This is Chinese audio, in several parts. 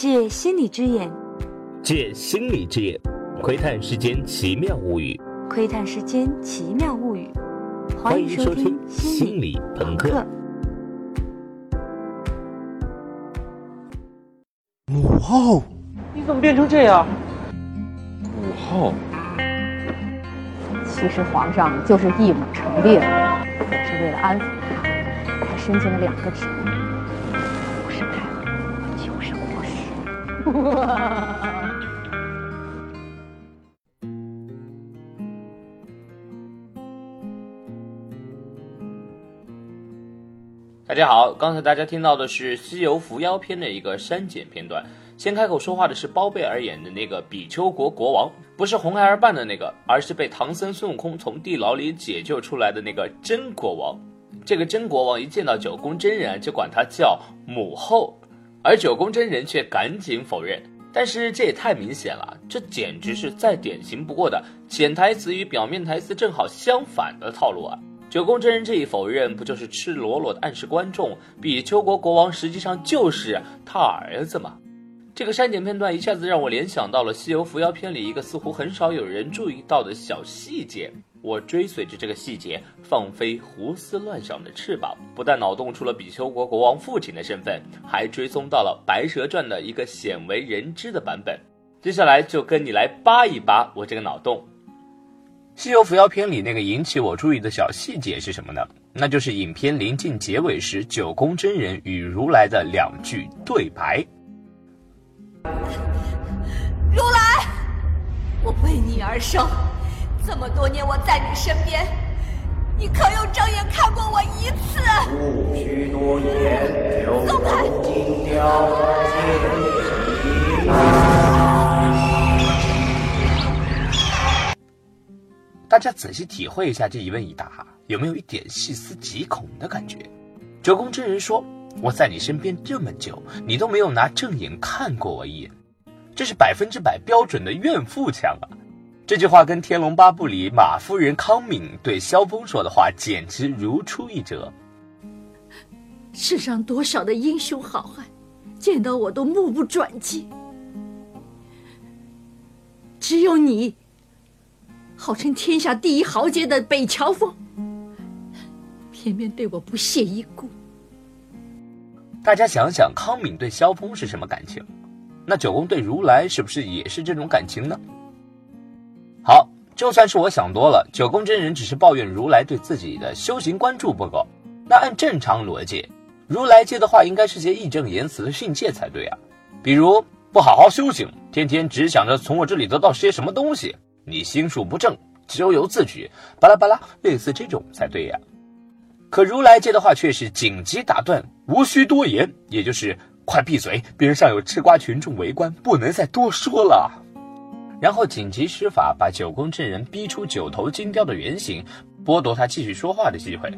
借心理之眼，借心理之眼，窥探世间奇妙物语。窥探世间奇妙物语。欢迎收听《心理朋克》。母后，你怎么变成这样？母后，其实皇上就是一母成病，也是为了安抚他，才申请了两个职务，大家好，刚才大家听到的是《西游伏妖篇》的一个删减片段。先开口说话的是包贝尔演的那个比丘国国王，不是红孩儿扮的那个，而是被唐僧孙悟空从地牢里解救出来的那个真国王。这个真国王一见到九宫真人就管他叫母后，而九宫真人却赶紧否认。但是这也太明显了，这简直是再典型不过的潜台词与表面台词正好相反的套路啊！九宫真人这一否认，不就是赤裸裸的暗示观众，比丘国国王实际上就是他儿子吗？这个删减片段一下子让我联想到了《西游伏妖篇》里一个似乎很少有人注意到的小细节。我追随着这个细节，放飞胡思乱想的翅膀，不但脑洞出了比丘国国王父亲的身份，还追踪到了《白蛇传》的一个鲜为人知的版本。接下来就跟你来扒一扒我这个脑洞。《西游伏妖篇》里那个引起我注意的小细节是什么呢？那就是影片临近结尾时，九宫真人与如来的两句对白。如来，我为你而生，这么多年我在你身边，你可有正眼看过我一次？不需多言，松开！金雕大家仔细体会一下这一问一答，有没有一点细思极恐的感觉？九宫真人说：“我在你身边这么久，你都没有拿正眼看过我一眼。”这是百分之百标准的怨妇腔啊！这句话跟《天龙八部》里马夫人康敏对萧峰说的话简直如出一辙。世上多少的英雄好汉，见到我都目不转睛，只有你。号称天下第一豪杰的北乔峰，偏偏对我不屑一顾。大家想想，康敏对萧峰是什么感情？那九公对如来是不是也是这种感情呢？好，就算是我想多了，九宫真人只是抱怨如来对自己的修行关注不够。那按正常逻辑，如来接的话应该是些义正言辞的训诫才对啊，比如不好好修行，天天只想着从我这里得到些什么东西。你心术不正，咎由自取，巴拉巴拉，类似这种才对呀。可如来接的话却是紧急打断，无需多言，也就是快闭嘴，边上有吃瓜群众围观，不能再多说了。然后紧急施法，把九宫真人逼出九头金雕的原形，剥夺他继续说话的机会。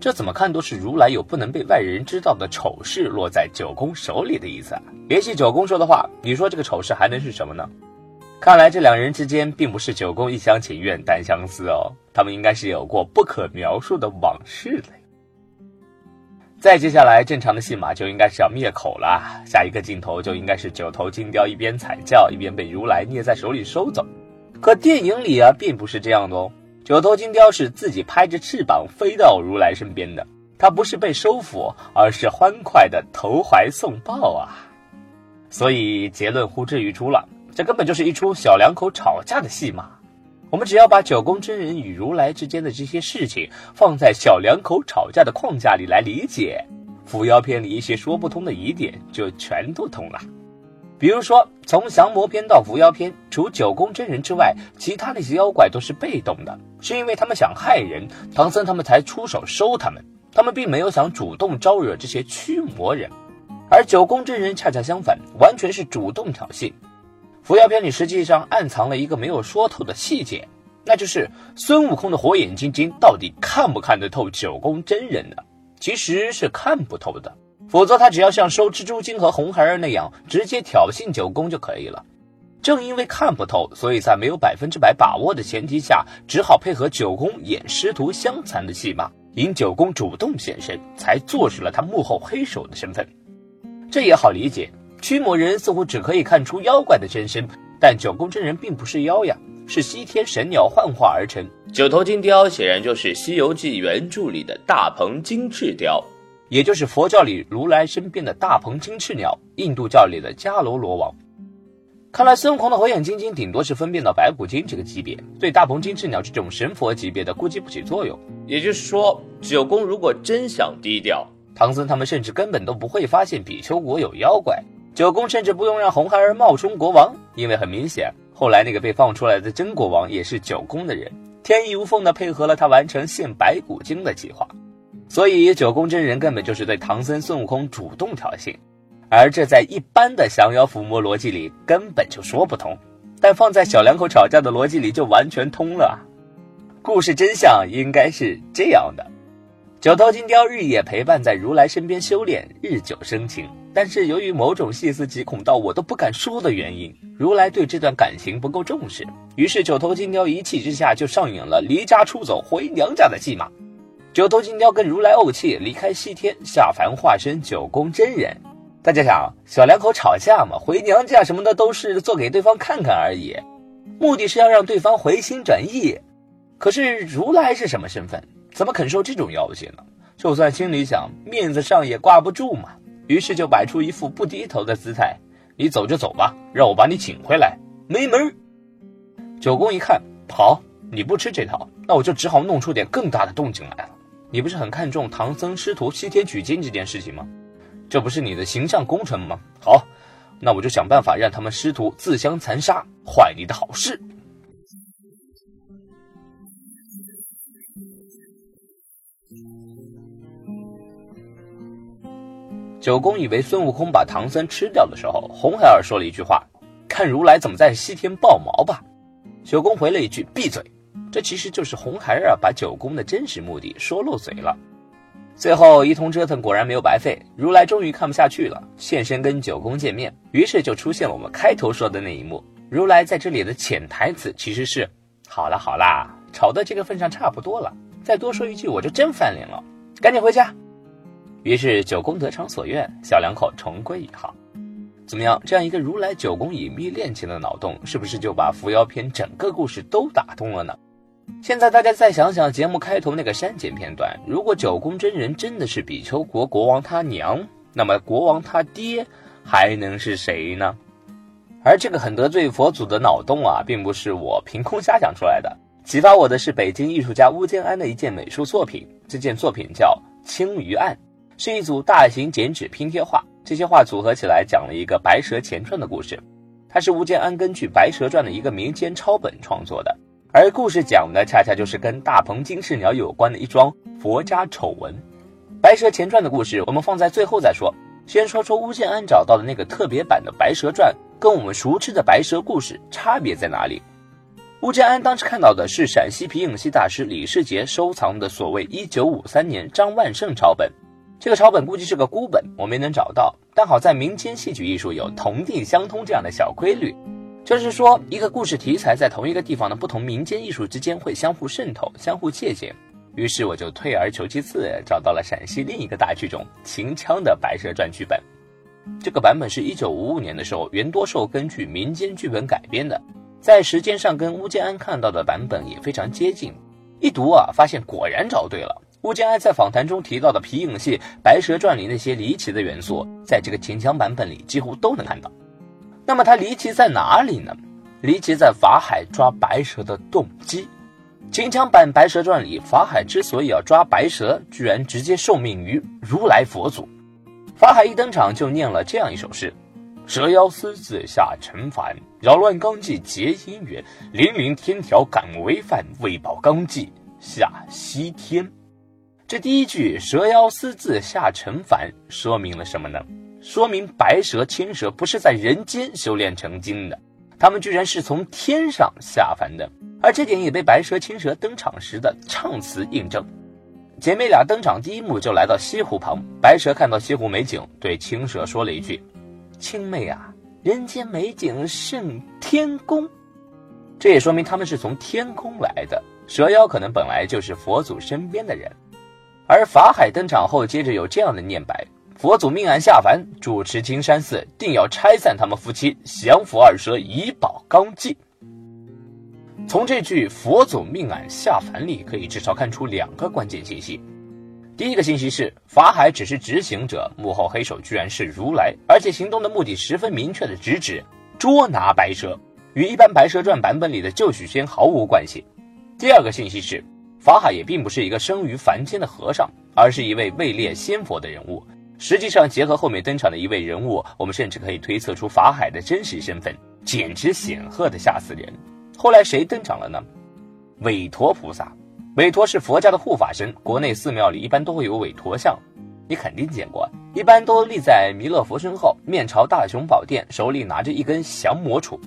这怎么看都是如来有不能被外人知道的丑事落在九宫手里的意思。联系九宫说的话，你说这个丑事还能是什么呢？看来这两人之间并不是九宫一厢情愿单相思哦，他们应该是有过不可描述的往事的。再接下来，正常的戏码就应该是要灭口了，下一个镜头就应该是九头金雕一边惨叫，一边被如来捏在手里收走。可电影里啊，并不是这样的哦，九头金雕是自己拍着翅膀飞到如来身边的，它不是被收服，而是欢快的投怀送抱啊。所以结论呼之欲出了。这根本就是一出小两口吵架的戏码。我们只要把九宫真人与如来之间的这些事情放在小两口吵架的框架里来理解，伏妖篇里一些说不通的疑点就全都通了。比如说，从降魔篇到伏妖篇，除九宫真人之外，其他那些妖怪都是被动的，是因为他们想害人，唐僧他们才出手收他们，他们并没有想主动招惹这些驱魔人。而九宫真人恰恰相反，完全是主动挑衅。伏妖篇里实际上暗藏了一个没有说透的细节，那就是孙悟空的火眼金睛到底看不看得透九宫真人呢？其实是看不透的，否则他只要像收蜘蛛精和红孩儿那样直接挑衅九宫就可以了。正因为看不透，所以在没有百分之百把握的前提下，只好配合九宫演师徒相残的戏码，引九宫主动现身，才坐实了他幕后黑手的身份。这也好理解。驱魔人似乎只可以看出妖怪的真身，但九宫真人并不是妖呀，是西天神鸟幻化而成。九头金雕显然就是《西游记》原著里的大鹏金翅雕，也就是佛教里如来身边的大鹏金翅鸟，印度教里的迦楼罗王。看来孙悟空的火眼金睛顶多是分辨到白骨精这个级别，对大鹏金翅鸟这种神佛级别的估计不起作用。也就是说，九宫如果真想低调，唐僧他们甚至根本都不会发现比丘国有妖怪。九宫甚至不用让红孩儿冒充国王，因为很明显，后来那个被放出来的真国王也是九宫的人，天衣无缝的配合了他完成献白骨精的计划。所以九宫真人根本就是对唐僧孙悟空主动挑衅。而这在一般的降妖伏魔逻辑里根本就说不通，但放在小两口吵架的逻辑里就完全通了。故事真相应该是这样的：九头金雕日夜陪伴在如来身边修炼，日久生情。但是由于某种细思极恐到我都不敢说的原因，如来对这段感情不够重视，于是九头金雕一气之下就上演了离家出走回娘家的戏码。九头金雕跟如来怄气，离开西天下凡，化身九宫真人。大家想，小两口吵架嘛，回娘家什么的都是做给对方看看而已，目的是要让对方回心转意。可是如来是什么身份？怎么肯受这种要挟呢？就算心里想，面子上也挂不住嘛。于是就摆出一副不低头的姿态：“你走就走吧，让我把你请回来，没门。”九公一看，好，你不吃这套，那我就只好弄出点更大的动静来了。你不是很看重唐僧师徒西天取经这件事情吗？这不是你的形象工程吗？好，那我就想办法让他们师徒自相残杀，坏你的好事。九公以为孙悟空把唐僧吃掉的时候，红孩儿说了一句话：“看如来怎么在西天爆毛吧。”九公回了一句：“闭嘴。”这其实就是红孩儿把九公的真实目的说漏嘴了。最后一通折腾果然没有白费，如来终于看不下去了，现身跟九公见面，于是就出现了我们开头说的那一幕。如来在这里的潜台词其实是：好了好啦，吵到这个份上差不多了，再多说一句我就真翻脸了，赶紧回家。于是九公得偿所愿，小两口重归于好。怎么样？这样一个如来九宫隐秘恋情的脑洞，是不是就把伏妖篇整个故事都打通了呢？现在大家再想想节目开头那个删减片段，如果九宫真人真的是比丘国国王他娘，那么国王他爹还能是谁呢？而这个很得罪佛祖的脑洞啊，并不是我凭空瞎想出来的，启发我的是北京艺术家邬建安的一件美术作品，这件作品叫《青鱼案》，是一组大型剪纸拼贴画，这些画组合起来讲了一个《白蛇前传》的故事，它是吴建安根据《白蛇传》的一个民间抄本创作的。而故事讲的恰恰就是跟大鹏金翅鸟有关的一桩佛家丑闻，《白蛇前传》的故事我们放在最后再说。先说说吴建安找到的那个特别版的《白蛇传》，跟我们熟知的白蛇故事差别在哪里？吴建安当时看到的是陕西皮影戏大师李世杰收藏的所谓1953年张万胜抄本，这个抄本估计是个孤本，我没能找到。但好在民间戏曲艺术有同地相通这样的小规律。就是说，一个故事题材在同一个地方的不同民间艺术之间会相互渗透、相互借鉴。于是我就退而求其次，找到了陕西另一个大剧种秦腔的《白蛇传》剧本。这个版本是一九五五年的时候袁多寿根据民间剧本改编的，在时间上跟乌建安看到的版本也非常接近。一读啊，发现果然找对了。邬建安在访谈中提到的皮影戏《白蛇传》里那些离奇的元素，在这个秦腔版本里几乎都能看到。那么它离奇在哪里呢？离奇在法海抓白蛇的动机。秦腔版《白蛇传》里，法海之所以要抓白蛇，居然直接受命于如来佛祖。法海一登场就念了这样一首诗：“蛇妖私自下尘凡，扰乱纲纪结姻缘，凛凛天条敢违犯，为保纲纪下西天。”这第一句“蛇妖私自下尘凡”说明了什么呢？说明白蛇、青蛇不是在人间修炼成精的，他们居然是从天上下凡的，而这点也被白蛇、青蛇登场时的唱词印证。姐妹俩登场第一幕就来到西湖旁，白蛇看到西湖美景，对青蛇说了一句：“青妹啊，人间美景胜天宫。”这也说明他们是从天宫来的。蛇妖可能本来就是佛祖身边的人，而法海登场后，接着有这样的念白。佛祖命案下凡，主持金山寺，定要拆散他们夫妻，降服二蛇，以保纲纪。从这句“佛祖命案下凡”里，可以至少看出两个关键信息。第一个信息是，法海只是执行者，幕后黑手居然是如来，而且行动的目的十分明确的直指捉拿白蛇，与一般《白蛇传》版本里的救许仙毫无关系。第二个信息是，法海也并不是一个生于凡间的和尚，而是一位位列仙佛的人物。实际上，结合后面登场的一位人物，我们甚至可以推测出法海的真实身份，简直显赫的吓死人。后来谁登场了呢？韦陀菩萨。韦陀是佛家的护法神，国内寺庙里一般都会有韦陀像，你肯定见过。一般都立在弥勒佛身后，面朝大雄宝殿，手里拿着一根降魔杵。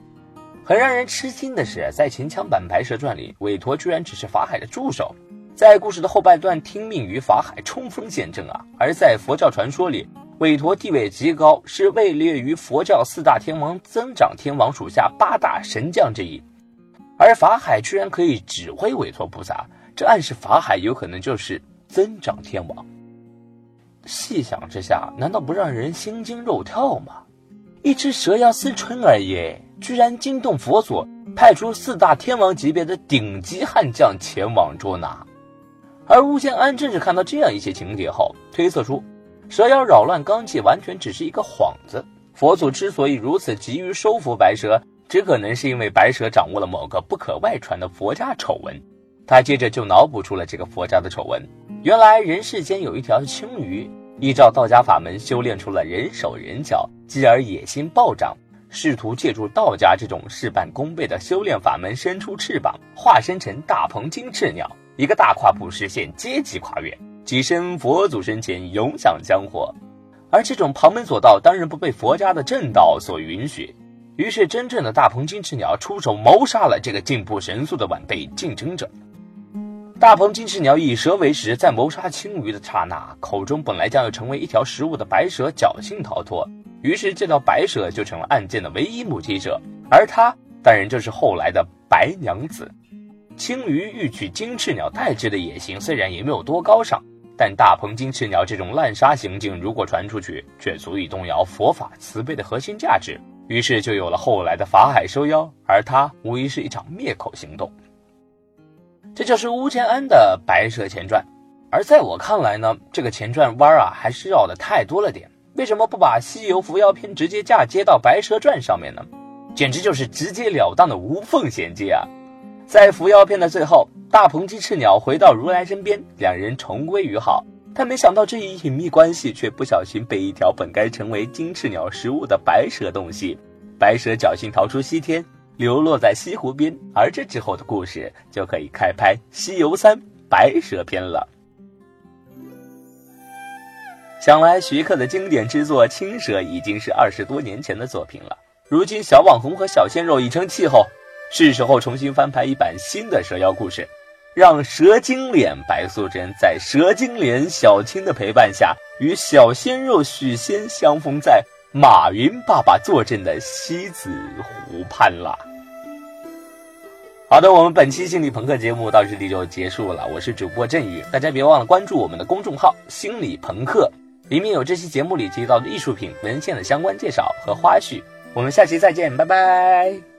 很让人吃惊的是，在秦腔版《白蛇传》里，韦陀居然只是法海的助手。在故事的后半段，听命于法海冲锋陷阵啊；而在佛教传说里，韦陀地位极高，是位列于佛教四大天王增长天王属下八大神将之一。而法海居然可以指挥韦陀菩萨，这暗示法海有可能就是增长天王。细想之下，难道不让人心惊肉跳吗？一只蛇妖思春而已，居然惊动佛祖，派出四大天王级别的顶级悍将前往捉拿。而乌建安正是看到这样一些情节后，推测出蛇妖扰乱纲纪完全只是一个幌子。佛祖之所以如此急于收服白蛇，只可能是因为白蛇掌握了某个不可外传的佛家丑闻。他接着就脑补出了这个佛家的丑闻：原来人世间有一条青鱼，依照道家法门修炼出了人手人脚，继而野心暴涨，试图借助道家这种事半功倍的修炼法门伸出翅膀，化身成大鹏金翅鸟。一个大跨步实现阶级跨越，跻身佛祖身前，永享香火。而这种旁门左道当然不被佛家的正道所允许。于是，真正的大鹏金翅鸟出手谋杀了这个进步神速的晚辈竞争者。大鹏金翅鸟以蛇为食，在谋杀青鱼的刹那，口中本来将要成为一条食物的白蛇侥幸逃脱，于是这条白蛇就成了案件的唯一目击者，而他当然就是后来的白娘子。青鱼欲取金翅鸟代之的野心虽然也没有多高尚，但大鹏金翅鸟这种滥杀行径如果传出去，却足以动摇佛法慈悲的核心价值。于是就有了后来的法海收妖，而它无疑是一场灭口行动。这就是乌建安的《白蛇前传》，而在我看来呢，这个前传弯啊还是绕的太多了点。为什么不把《西游伏妖篇》直接嫁接到《白蛇传》上面呢？简直就是直截了当的无缝衔接啊！在伏妖篇的最后，大鹏鸡翅鸟回到如来身边，两人重归于好。但没想到这一隐秘关系却不小心被一条本该成为金翅鸟食物的白蛇洞悉。白蛇侥幸逃出西天，流落在西湖边。而这之后的故事就可以开拍《西游三白蛇篇》了。想来徐克的经典之作《青蛇》已经是二十多年前的作品了，如今小网红和小鲜肉已成气候。是时候重新翻拍一版新的蛇妖故事，让蛇精脸白素贞在蛇精脸小青的陪伴下，与小鲜肉许仙相逢在马云爸爸坐镇的西子湖畔啦。好的，我们本期心理朋克节目到这里就结束了。我是主播振宇，大家别忘了关注我们的公众号“心理朋克”，里面有这期节目里提到的艺术品文献的相关介绍和花絮。我们下期再见，拜拜。